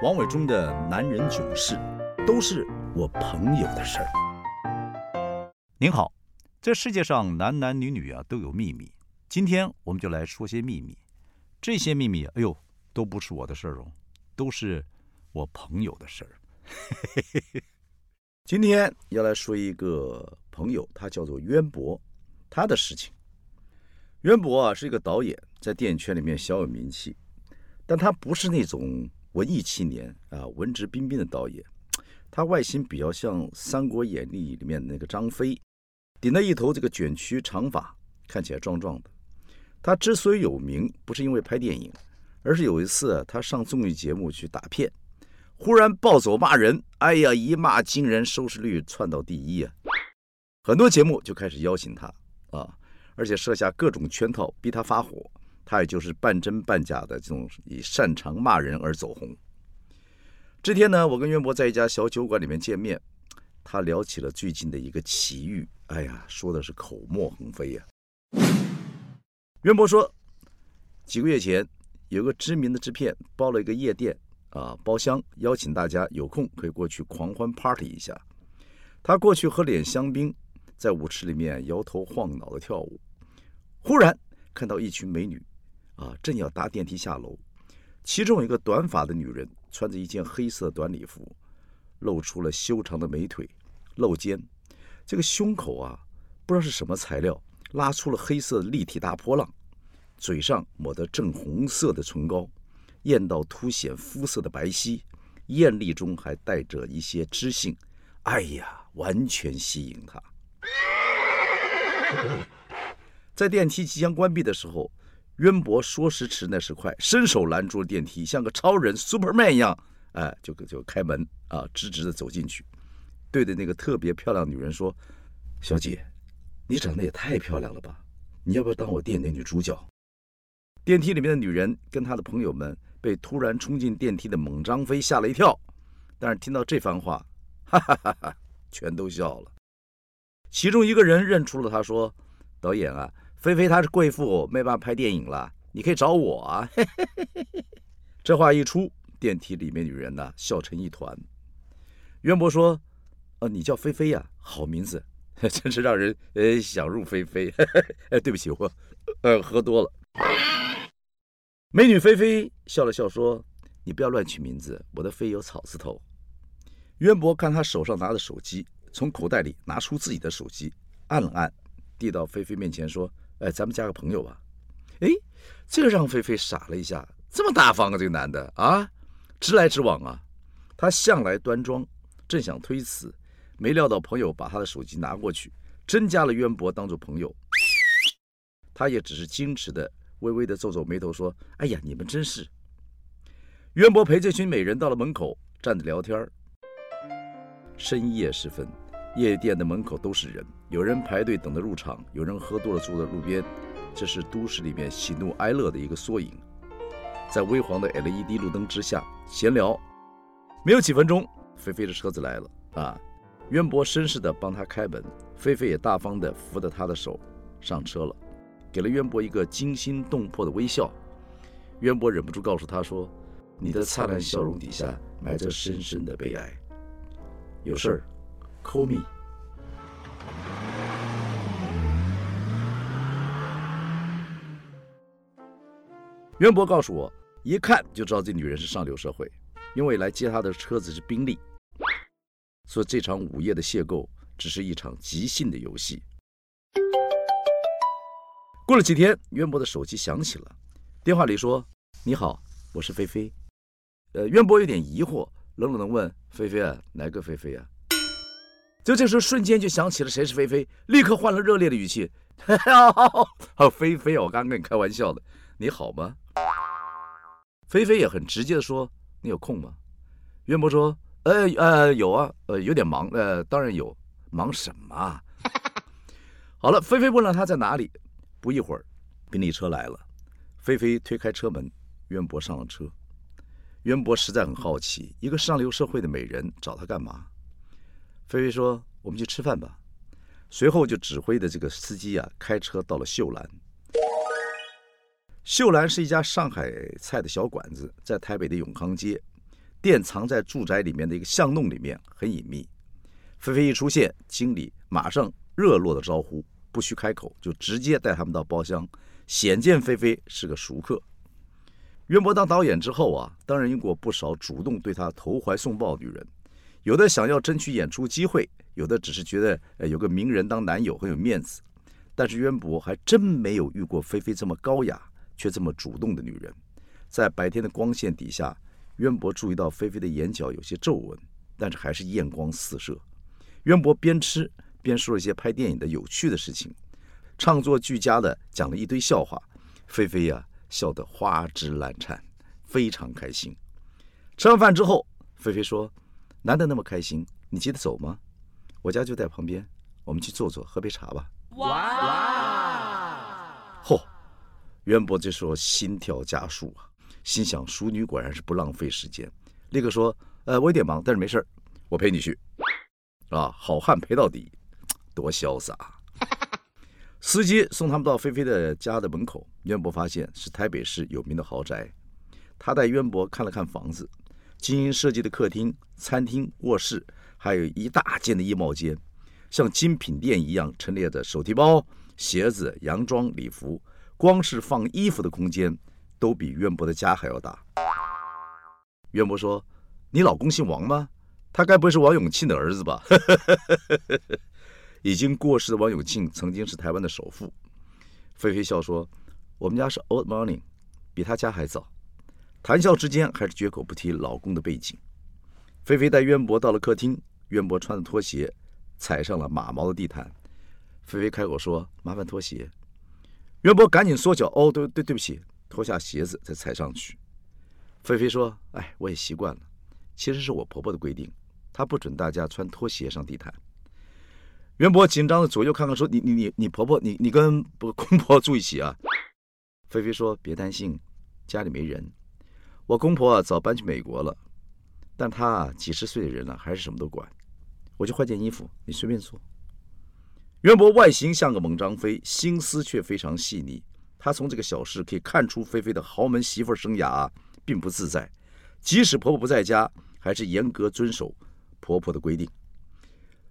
王伟忠的男人囧事，都是我朋友的事儿。您好，这世界上男男女女啊都有秘密，今天我们就来说些秘密。这些秘密，哎呦，都不是我的事儿哦，都是我朋友的事儿。今天要来说一个朋友，他叫做渊博，他的事情。渊博啊是一个导演，在电影圈里面小有名气，但他不是那种。文艺青年啊，文质彬彬的导演，他外形比较像《三国演义》里面的那个张飞，顶了一头这个卷曲长发，看起来壮壮的。他之所以有名，不是因为拍电影，而是有一次他上综艺节目去打片，忽然暴走骂人，哎呀，一骂惊人，收视率窜到第一啊！很多节目就开始邀请他啊，而且设下各种圈套，逼他发火。他也就是半真半假的这种以擅长骂人而走红。这天呢，我跟渊博在一家小酒馆里面见面，他聊起了最近的一个奇遇，哎呀，说的是口沫横飞呀。渊博说，几个月前有个知名的制片包了一个夜店啊包厢，邀请大家有空可以过去狂欢 party 一下。他过去喝点香槟，在舞池里面摇头晃脑的跳舞，忽然看到一群美女。啊，正要搭电梯下楼，其中一个短发的女人，穿着一件黑色短礼服，露出了修长的美腿，露肩，这个胸口啊，不知道是什么材料，拉出了黑色立体大波浪，嘴上抹得正红色的唇膏，艳到凸显肤色的白皙，艳丽中还带着一些知性，哎呀，完全吸引他。在电梯即将关闭的时候。渊博说时迟，那时快，伸手拦住了电梯，像个超人 Superman 一样，哎，就就开门啊，直直的走进去，对着那个特别漂亮女人说：“小姐，你长得也太漂亮了吧？你要不要当我店的女主角？”电梯里面的女人跟她的朋友们被突然冲进电梯的猛张飞吓了一跳，但是听到这番话，哈哈哈哈，全都笑了。其中一个人认出了他，说：“导演啊。”菲菲她是贵妇，没办法拍电影了，你可以找我啊！这话一出，电梯里面女人呢笑成一团。渊博说：“呃，你叫菲菲呀，好名字，真是让人呃想入非非。”哎，对不起，我呃喝多了。美女菲菲笑了笑说：“你不要乱取名字，我的菲有草字头。”渊博看他手上拿着手机，从口袋里拿出自己的手机，按了按，递到菲菲面前说。哎，咱们加个朋友吧。哎，这个让菲菲傻了一下，这么大方啊，这个男的啊，直来直往啊。他向来端庄，正想推辞，没料到朋友把他的手机拿过去，真加了渊博当做朋友。他也只是矜持的，微微的皱皱眉头说：“哎呀，你们真是。”渊博陪这群美人到了门口，站着聊天深夜时分。夜店的门口都是人，有人排队等着入场，有人喝多了坐在路边。这是都市里面喜怒哀乐的一个缩影。在微黄的 LED 路灯之下闲聊，没有几分钟，菲菲的车子来了啊！渊博绅士的帮他开门，菲菲也大方的扶着他的手上车了，给了渊博一个惊心动魄的微笑。渊博忍不住告诉他说：“你的灿烂笑容底下埋着深深的悲哀，有事儿。” Call me。渊博告诉我，一看就知道这女人是上流社会，因为来接她的车子是宾利，所以这场午夜的邂逅只是一场即兴的游戏。过了几天，渊博的手机响起了，电话里说：“你好，我是菲菲。”呃，渊博有点疑惑，冷冷的问：“菲菲啊，哪个菲菲啊？”就这时候，瞬间就想起了谁是菲菲，立刻换了热烈的语气：“好，菲菲，我刚刚跟你开玩笑的，你好吗？”菲菲也很直接的说：“你有空吗？”渊博说：“呃呃，有啊，呃，有点忙，呃，当然有，忙什么？”好了，菲菲问了他在哪里，不一会儿，宾利车来了，菲菲推开车门，渊博上了车。渊博实在很好奇，一个上流社会的美人找他干嘛？菲菲说：“我们去吃饭吧。”随后就指挥的这个司机啊，开车到了秀兰。秀兰是一家上海菜的小馆子，在台北的永康街。店藏在住宅里面的一个巷弄里面，很隐秘。菲菲一出现，经理马上热络的招呼，不需开口，就直接带他们到包厢，显见菲菲是个熟客。渊博当导演之后啊，当然遇过不少主动对他投怀送抱的女人，有的想要争取演出机会，有的只是觉得呃有个名人当男友很有面子。但是渊博还真没有遇过菲菲这么高雅却这么主动的女人。在白天的光线底下，渊博注意到菲菲的眼角有些皱纹，但是还是艳光四射。渊博边吃边说了一些拍电影的有趣的事情，唱作俱佳的讲了一堆笑话。菲菲呀，笑得花枝乱颤，非常开心。吃完饭之后，菲菲说：“难得那么开心，你急得走吗？我家就在旁边，我们去坐坐，喝杯茶吧。”哇！嚯！渊博这时候心跳加速啊，心想：淑女果然是不浪费时间，立刻说：“呃，我有点忙，但是没事我陪你去。”啊，好汉陪到底，多潇洒！司机送他们到菲菲的家的门口，渊博发现是台北市有名的豪宅。他带渊博看了看房子，精心设计的客厅、餐厅、卧室，还有一大间的衣帽间，像精品店一样陈列着手提包、鞋子、洋装、礼服。光是放衣服的空间，都比渊博的家还要大。渊博说：“你老公姓王吗？”他该不会是王永庆的儿子吧？已经过世的王永庆曾经是台湾的首富。菲菲笑说：“我们家是 Old Morning，比他家还早。”谈笑之间还是绝口不提老公的背景。菲菲带渊博到了客厅，渊博穿着拖鞋踩上了马毛的地毯。菲菲开口说：“麻烦脱鞋。”渊博赶紧缩脚：“哦，对对对不起。”脱下鞋子再踩上去。菲菲说：“哎，我也习惯了，其实是我婆婆的规定。”她不准大家穿拖鞋上地毯。渊博紧张的左右看看，说：“你你你你婆婆，你你跟公婆住一起啊？”菲菲说：“别担心，家里没人。我公婆啊早搬去美国了，但他啊几十岁的人了，还是什么都管。我就换件衣服，你随便坐。”袁博外形像个猛张飞，心思却非常细腻。他从这个小事可以看出，菲菲的豪门媳妇生涯并不自在，即使婆婆不在家，还是严格遵守。婆婆的规定，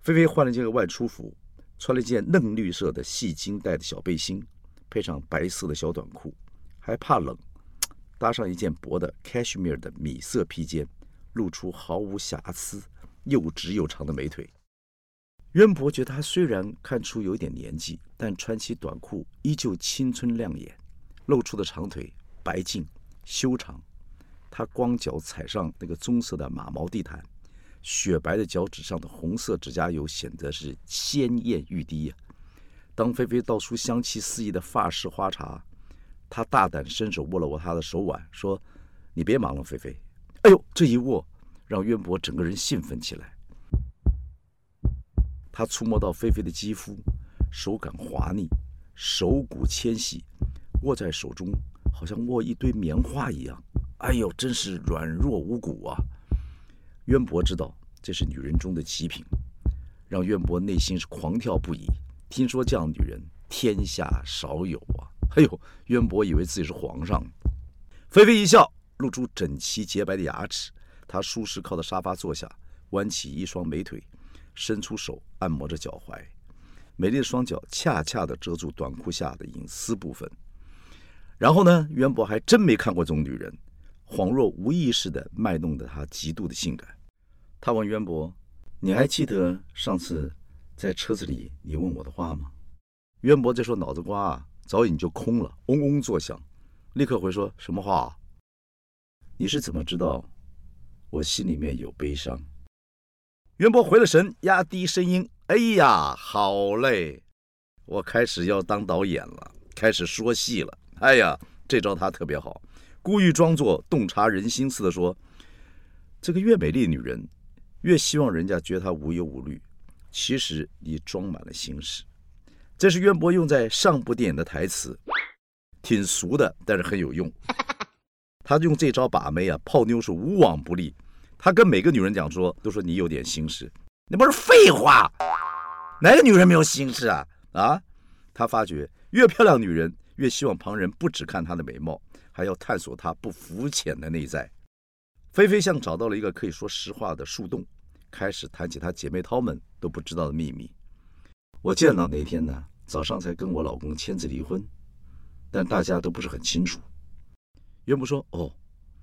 菲菲换了件外出服，穿了一件嫩绿色的细金带的小背心，配上白色的小短裤，还怕冷，搭上一件薄的 cashmere 的米色披肩，露出毫无瑕疵、又直又长的美腿。渊博觉得她虽然看出有点年纪，但穿起短裤依旧青春亮眼，露出的长腿白净修长。他光脚踩上那个棕色的马毛地毯。雪白的脚趾上的红色指甲油显得是鲜艳欲滴呀。当菲菲倒出香气四溢的法式花茶，他大胆伸手握了握她的手腕，说：“你别忙了，菲菲。”哎呦，这一握让渊博整个人兴奋起来。他触摸到菲菲的肌肤，手感滑腻，手骨纤细，握在手中好像握一堆棉花一样。哎呦，真是软弱无骨啊！渊博知道这是女人中的极品，让渊博内心是狂跳不已。听说这样的女人天下少有！哎呦，渊博以为自己是皇上。菲菲一笑，露出整齐洁白的牙齿。他舒适靠在沙发坐下，弯起一双美腿，伸出手按摩着脚踝。美丽的双脚恰恰地遮住短裤下的隐私部分。然后呢，渊博还真没看过这种女人，恍若无意识地卖弄着她极度的性感。他问渊博：“你还记得上次在车子里你问我的话吗？”渊博这时候脑子瓜早已就空了，嗡嗡作响，立刻回说：“什么话？你是怎么知道我心里面有悲伤？”渊博回了神，压低声音：“哎呀，好嘞，我开始要当导演了，开始说戏了。哎呀，这招他特别好，故意装作洞察人心似的说：‘这个越美丽的女人。’”越希望人家觉得他无忧无虑，其实你装满了心事。这是渊博用在上部电影的台词，挺俗的，但是很有用。他用这招把妹啊，泡妞是无往不利。他跟每个女人讲说，都说你有点心事，那不是废话？哪个女人没有心事啊？啊？他发觉越漂亮女人，越希望旁人不只看她的美貌，还要探索她不肤浅的内在。菲菲像找到了一个可以说实话的树洞，开始谈起她姐妹淘们都不知道的秘密。我见到那天呢，早上才跟我老公签字离婚，但大家都不是很清楚。渊博说：“哦，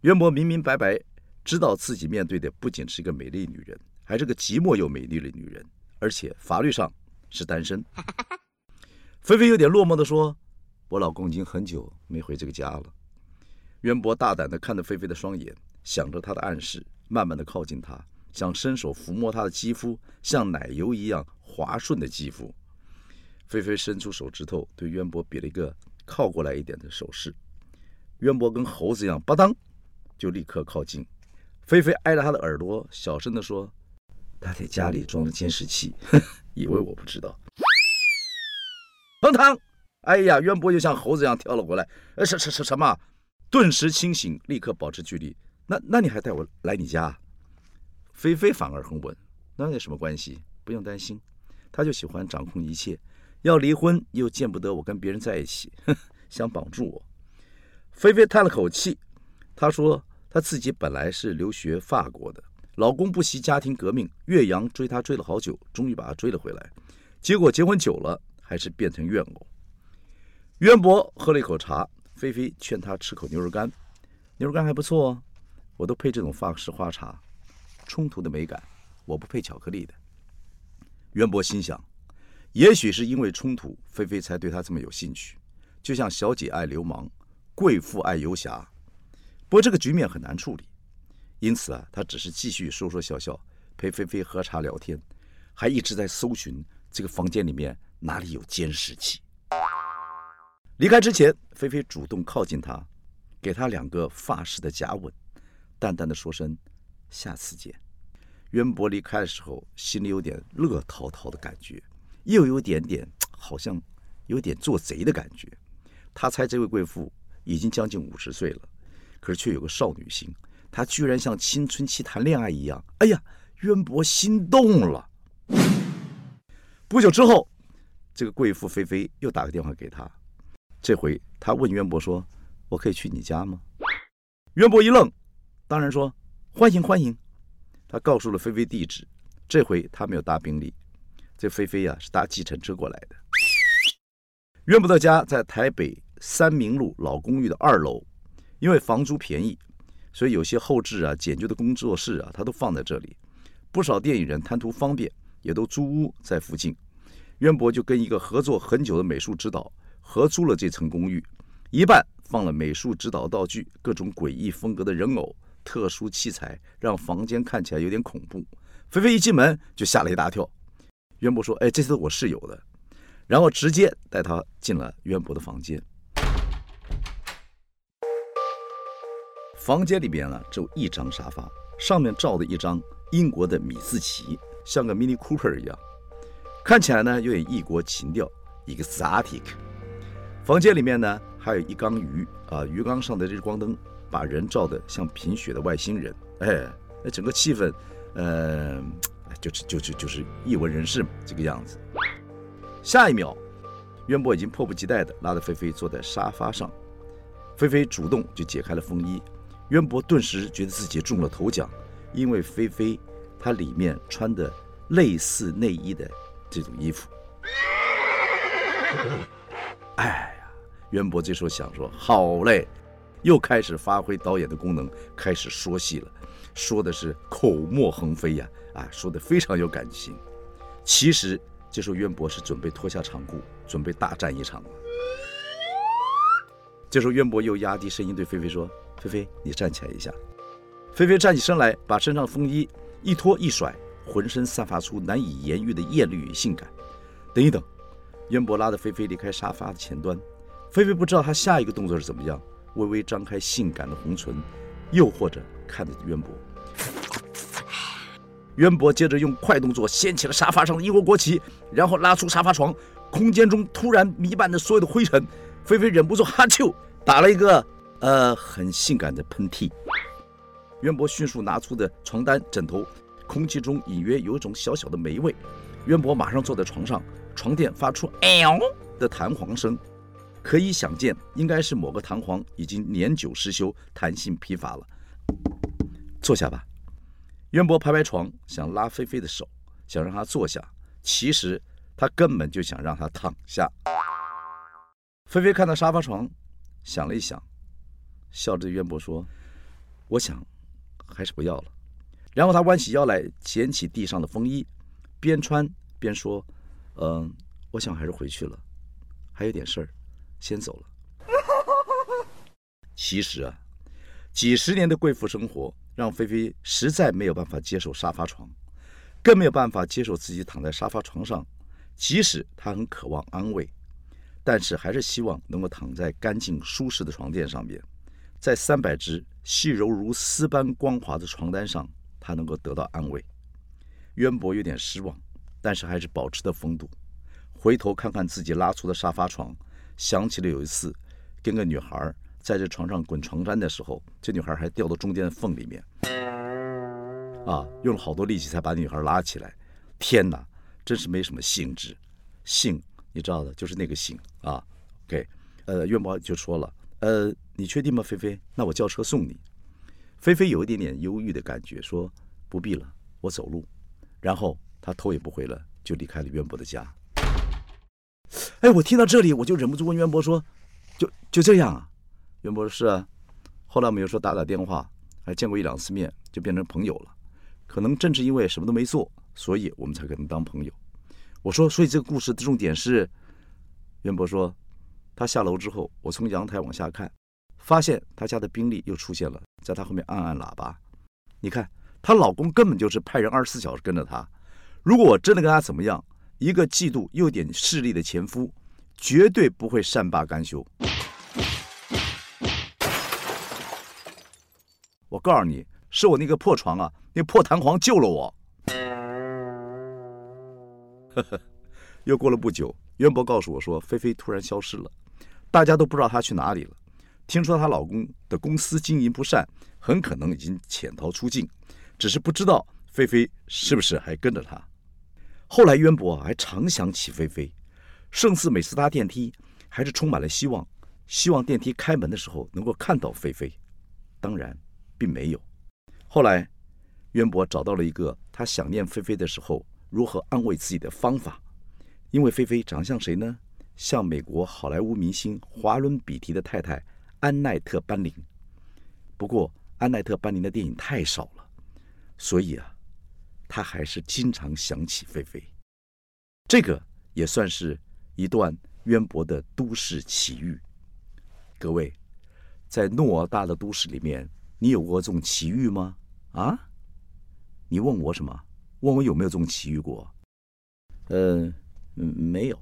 渊博明明白白知道自己面对的不仅是一个美丽女人，还是个寂寞又美丽的女人，而且法律上是单身。”菲菲有点落寞地说：“我老公已经很久没回这个家了。”渊博大胆地看着菲菲的双眼。想着她的暗示，慢慢的靠近她，想伸手抚摸她的肌肤，像奶油一样滑顺的肌肤。菲菲伸出手指头，对渊博比了一个靠过来一点的手势。渊博跟猴子一样，吧当，就立刻靠近。菲菲挨着他的耳朵，小声的说：“他在家里装了监视器，以为我不知道。”砰当！哎呀，渊博就像猴子一样跳了过来。呃，什什什什么？顿时清醒，立刻保持距离。那那你还带我来你家？菲菲反而很稳，那有什么关系？不用担心，他就喜欢掌控一切，要离婚又见不得我跟别人在一起，想绑住我。菲菲叹了口气，她说她自己本来是留学法国的，老公不惜家庭革命，岳阳追她追了好久，终于把她追了回来，结果结婚久了还是变成怨偶。渊博喝了一口茶，菲菲劝他吃口牛肉干，牛肉干还不错哦。我都配这种法式花茶，冲突的美感，我不配巧克力的。渊博心想，也许是因为冲突，菲菲才对他这么有兴趣，就像小姐爱流氓，贵妇爱游侠。不过这个局面很难处理，因此啊，他只是继续说说笑笑，陪菲菲喝茶聊天，还一直在搜寻这个房间里面哪里有监视器。离开之前，菲菲主动靠近他，给他两个发式的假吻。淡淡的说声“下次见”。渊博离开的时候，心里有点乐滔滔的感觉，又有点点 好像有点做贼的感觉。他猜这位贵妇已经将近五十岁了，可是却有个少女心。她居然像青春期谈恋爱一样。哎呀，渊博心动了。不久之后，这个贵妇菲菲又打个电话给他，这回他问渊博说：“我可以去你家吗？”渊博一愣。当然说欢迎欢迎，他告诉了菲菲地址。这回他没有搭宾利，这菲菲呀是搭计程车过来的。渊博的家在台北三明路老公寓的二楼，因为房租便宜，所以有些后置啊、简约的工作室啊，他都放在这里。不少电影人贪图方便，也都租屋在附近。渊博就跟一个合作很久的美术指导合租了这层公寓，一半放了美术指导道具，各种诡异风格的人偶。特殊器材让房间看起来有点恐怖。菲菲一进门就吓了一大跳。渊博说：“哎，这是我室友的。”然后直接带他进了渊博的房间。房间里边呢，只有一张沙发，上面罩着一张英国的米字旗，像个 Mini Cooper 一样，看起来呢有点异国情调，exotic。房间里面呢还有一缸鱼啊，鱼缸上的日光灯。把人照得像贫血的外星人，哎，那整个气氛，呃，就是就就就是异闻人士嘛，这个样子。下一秒，渊博已经迫不及待地拉着菲菲坐在沙发上，菲菲主动就解开了风衣，渊博顿时觉得自己中了头奖，因为菲菲她里面穿的类似内衣的这种衣服。哎呀，渊博这时候想说，好嘞。又开始发挥导演的功能，开始说戏了，说的是口沫横飞呀，啊，说的非常有感情。其实这时候渊博是准备脱下长裤，准备大战一场。这时候渊博又压低声音对菲菲说：“菲菲，你站起来一下。”菲菲站起身来，把身上风衣一脱一甩，浑身散发出难以言喻的艳丽与性感。等一等，渊博拉着菲菲离开沙发的前端，菲菲不知道他下一个动作是怎么样。微微张开性感的红唇，诱惑着看着渊博。渊博接着用快动作掀起了沙发上的英国国旗，然后拉出沙发床。空间中突然弥漫着所有的灰尘，菲菲忍不住哈啾打了一个呃很性感的喷嚏。渊博迅速拿出的床单枕头，空气中隐约有一种小小的霉味。渊博马上坐在床上，床垫发出“哎呦”的弹簧声。可以想见，应该是某个弹簧已经年久失修，弹性疲乏了。坐下吧。渊博拍拍床，想拉菲菲的手，想让她坐下。其实他根本就想让她躺下。菲菲看到沙发床，想了一想，笑着对渊博说：“我想还是不要了。”然后他弯起腰来捡起地上的风衣，边穿边说：“嗯，我想还是回去了，还有点事儿，先走了。”其实啊，几十年的贵妇生活让菲菲实在没有办法接受沙发床，更没有办法接受自己躺在沙发床上。即使她很渴望安慰，但是还是希望能够躺在干净舒适的床垫上面，在三百只细柔如丝般光滑的床单上，她能够得到安慰。渊博有点失望，但是还是保持的风度，回头看看自己拉出的沙发床，想起了有一次跟个女孩。在这床上滚床单的时候，这女孩还掉到中间的缝里面，啊，用了好多力气才把女孩拉起来。天哪，真是没什么兴致。性，你知道的，就是那个性啊。OK，呃，渊博就说了，呃，你确定吗，菲菲？那我叫车送你。菲菲有一点点忧郁的感觉，说不必了，我走路。然后她头也不回了，就离开了渊博的家。哎，我听到这里，我就忍不住问渊博说，就就这样啊？袁博说：“是啊，后来我们又说打打电话，还见过一两次面，就变成朋友了。可能正是因为什么都没做，所以我们才可能当朋友。我说，所以这个故事的重点是，袁博说，他下楼之后，我从阳台往下看，发现他家的宾利又出现了，在他后面按按喇叭。你看，她老公根本就是派人二十四小时跟着她。如果我真的跟他怎么样，一个嫉妒又点势力的前夫，绝对不会善罢甘休。我告诉你，是我那个破床啊，那破弹簧救了我。呵呵，又过了不久，渊博告诉我说，菲菲突然消失了，大家都不知道她去哪里了。听说她老公的公司经营不善，很可能已经潜逃出境，只是不知道菲菲是不是还跟着他。后来渊博还常想起菲菲，胜似每次搭电梯，还是充满了希望，希望电梯开门的时候能够看到菲菲。当然。并没有。后来，渊博找到了一个他想念菲菲的时候如何安慰自己的方法。因为菲菲长像谁呢？像美国好莱坞明星华伦比提的太太安奈特·班宁。不过，安奈特·班宁的电影太少了，所以啊，他还是经常想起菲菲。这个也算是一段渊博的都市奇遇。各位，在诺大的都市里面。你有过这种奇遇吗？啊？你问我什么？问我有没有这种奇遇过？呃，没有。